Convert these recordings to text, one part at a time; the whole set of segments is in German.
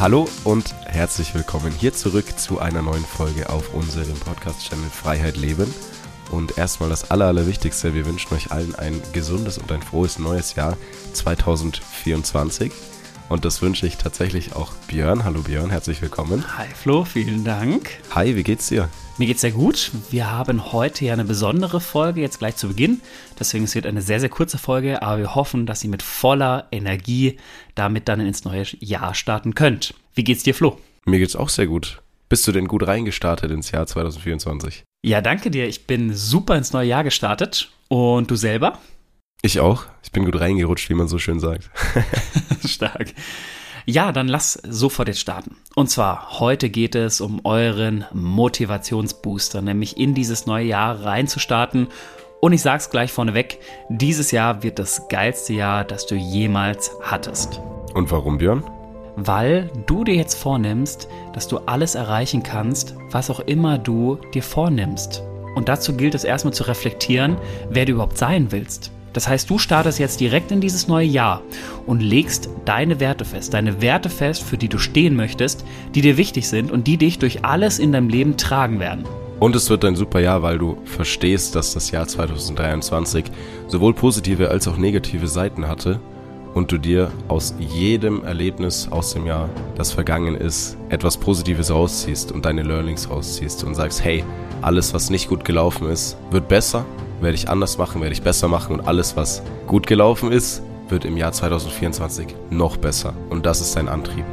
Hallo und herzlich willkommen hier zurück zu einer neuen Folge auf unserem Podcast-Channel Freiheit Leben. Und erstmal das Aller, Allerwichtigste, wir wünschen euch allen ein gesundes und ein frohes neues Jahr 2024. Und das wünsche ich tatsächlich auch Björn. Hallo Björn, herzlich willkommen. Hi Flo, vielen Dank. Hi, wie geht's dir? Mir geht's sehr gut. Wir haben heute ja eine besondere Folge, jetzt gleich zu Beginn. Deswegen es wird eine sehr, sehr kurze Folge, aber wir hoffen, dass ihr mit voller Energie damit dann ins neue Jahr starten könnt. Wie geht's dir, Flo? Mir geht's auch sehr gut. Bist du denn gut reingestartet ins Jahr 2024? Ja, danke dir. Ich bin super ins neue Jahr gestartet. Und du selber? Ich auch. Ich bin gut reingerutscht, wie man so schön sagt. Stark. Ja, dann lass sofort jetzt starten. Und zwar, heute geht es um euren Motivationsbooster, nämlich in dieses neue Jahr reinzustarten. Und ich sag's gleich vorneweg, dieses Jahr wird das geilste Jahr, das du jemals hattest. Und warum, Björn? Weil du dir jetzt vornimmst, dass du alles erreichen kannst, was auch immer du dir vornimmst. Und dazu gilt es erstmal zu reflektieren, wer du überhaupt sein willst. Das heißt, du startest jetzt direkt in dieses neue Jahr und legst deine Werte fest, deine Werte fest, für die du stehen möchtest, die dir wichtig sind und die dich durch alles in deinem Leben tragen werden. Und es wird ein super Jahr, weil du verstehst, dass das Jahr 2023 sowohl positive als auch negative Seiten hatte und du dir aus jedem Erlebnis aus dem Jahr, das vergangen ist, etwas Positives rausziehst und deine Learnings rausziehst und sagst, hey, alles, was nicht gut gelaufen ist, wird besser werde ich anders machen, werde ich besser machen und alles, was gut gelaufen ist, wird im Jahr 2024 noch besser. Und das ist dein Antrieb.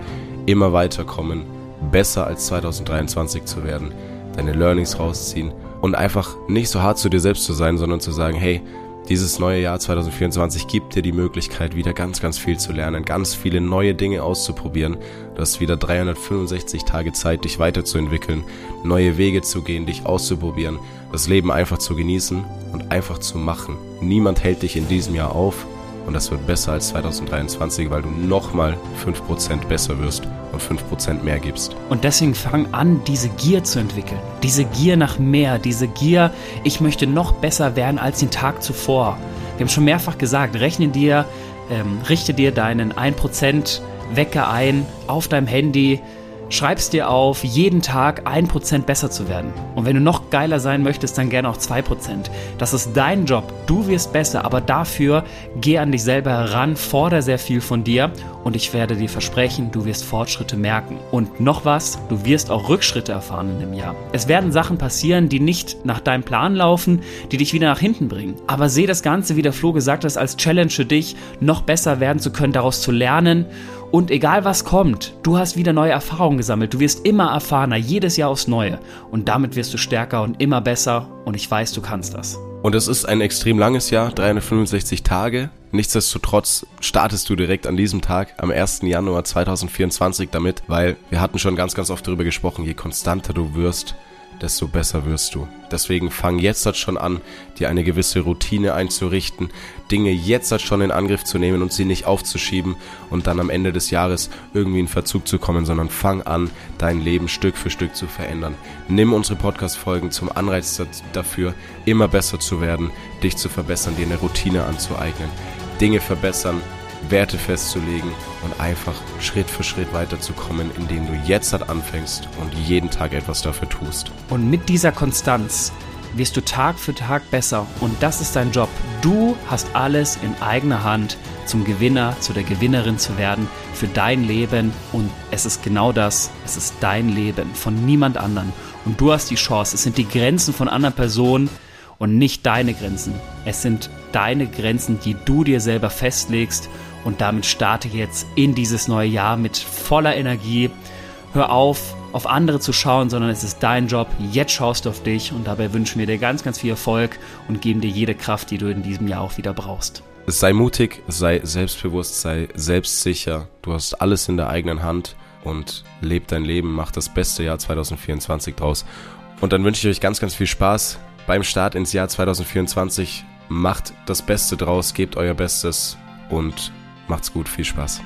Immer weiterkommen, besser als 2023 zu werden, deine Learnings rausziehen und einfach nicht so hart zu dir selbst zu sein, sondern zu sagen, hey, dieses neue Jahr 2024 gibt dir die Möglichkeit, wieder ganz, ganz viel zu lernen, ganz viele neue Dinge auszuprobieren. Du hast wieder 365 Tage Zeit, dich weiterzuentwickeln, neue Wege zu gehen, dich auszuprobieren, das Leben einfach zu genießen und einfach zu machen. Niemand hält dich in diesem Jahr auf und das wird besser als 2023, weil du nochmal 5% besser wirst und 5% mehr gibst. Und deswegen fang an, diese Gier zu entwickeln. Diese Gier nach mehr, diese Gier, ich möchte noch besser werden als den Tag zuvor. Wir haben schon mehrfach gesagt, rechne dir, ähm, richte dir deinen 1% Wecker ein auf deinem Handy, schreibst dir auf, jeden Tag 1% besser zu werden. Und wenn du noch geiler sein möchtest, dann gerne auch 2%. Das ist dein Job. Du wirst besser, aber dafür geh an dich selber heran, fordere sehr viel von dir und ich werde dir versprechen, du wirst Fortschritte merken. Und noch was, du wirst auch Rückschritte erfahren in dem Jahr. Es werden Sachen passieren, die nicht nach deinem Plan laufen, die dich wieder nach hinten bringen. Aber seh das Ganze, wie der Flo gesagt hat, als Challenge für dich, noch besser werden zu können, daraus zu lernen und egal was kommt, du hast wieder neue Erfahrungen gesammelt. Du wirst immer erfahrener, jedes Jahr aufs Neue. Und damit wirst du stärker und immer besser. Und ich weiß, du kannst das. Und es ist ein extrem langes Jahr, 365 Tage. Nichtsdestotrotz startest du direkt an diesem Tag, am 1. Januar 2024 damit, weil wir hatten schon ganz, ganz oft darüber gesprochen, je konstanter du wirst, desto besser wirst du. Deswegen fang jetzt schon an, dir eine gewisse Routine einzurichten, Dinge jetzt schon in Angriff zu nehmen und sie nicht aufzuschieben und dann am Ende des Jahres irgendwie in Verzug zu kommen, sondern fang an, dein Leben Stück für Stück zu verändern. Nimm unsere Podcast-Folgen zum Anreiz dafür, immer besser zu werden, dich zu verbessern, dir eine Routine anzueignen, Dinge verbessern, Werte festzulegen und einfach Schritt für Schritt weiterzukommen, indem du jetzt halt anfängst und jeden Tag etwas dafür tust. Und mit dieser Konstanz wirst du Tag für Tag besser und das ist dein Job. Du hast alles in eigener Hand, zum Gewinner, zu der Gewinnerin zu werden für dein Leben und es ist genau das, es ist dein Leben von niemand anderen und du hast die Chance, es sind die Grenzen von anderen Personen und nicht deine Grenzen. Es sind deine Grenzen, die du dir selber festlegst und damit starte jetzt in dieses neue Jahr mit voller Energie. Hör auf, auf andere zu schauen, sondern es ist dein Job. Jetzt schaust du auf dich und dabei wünschen wir dir ganz, ganz viel Erfolg und geben dir jede Kraft, die du in diesem Jahr auch wieder brauchst. Sei mutig, sei selbstbewusst, sei selbstsicher. Du hast alles in der eigenen Hand und leb dein Leben, mach das beste Jahr 2024 draus. Und dann wünsche ich euch ganz, ganz viel Spaß beim Start ins Jahr 2024. Macht das Beste draus, gebt euer Bestes und Macht's gut, viel Spaß.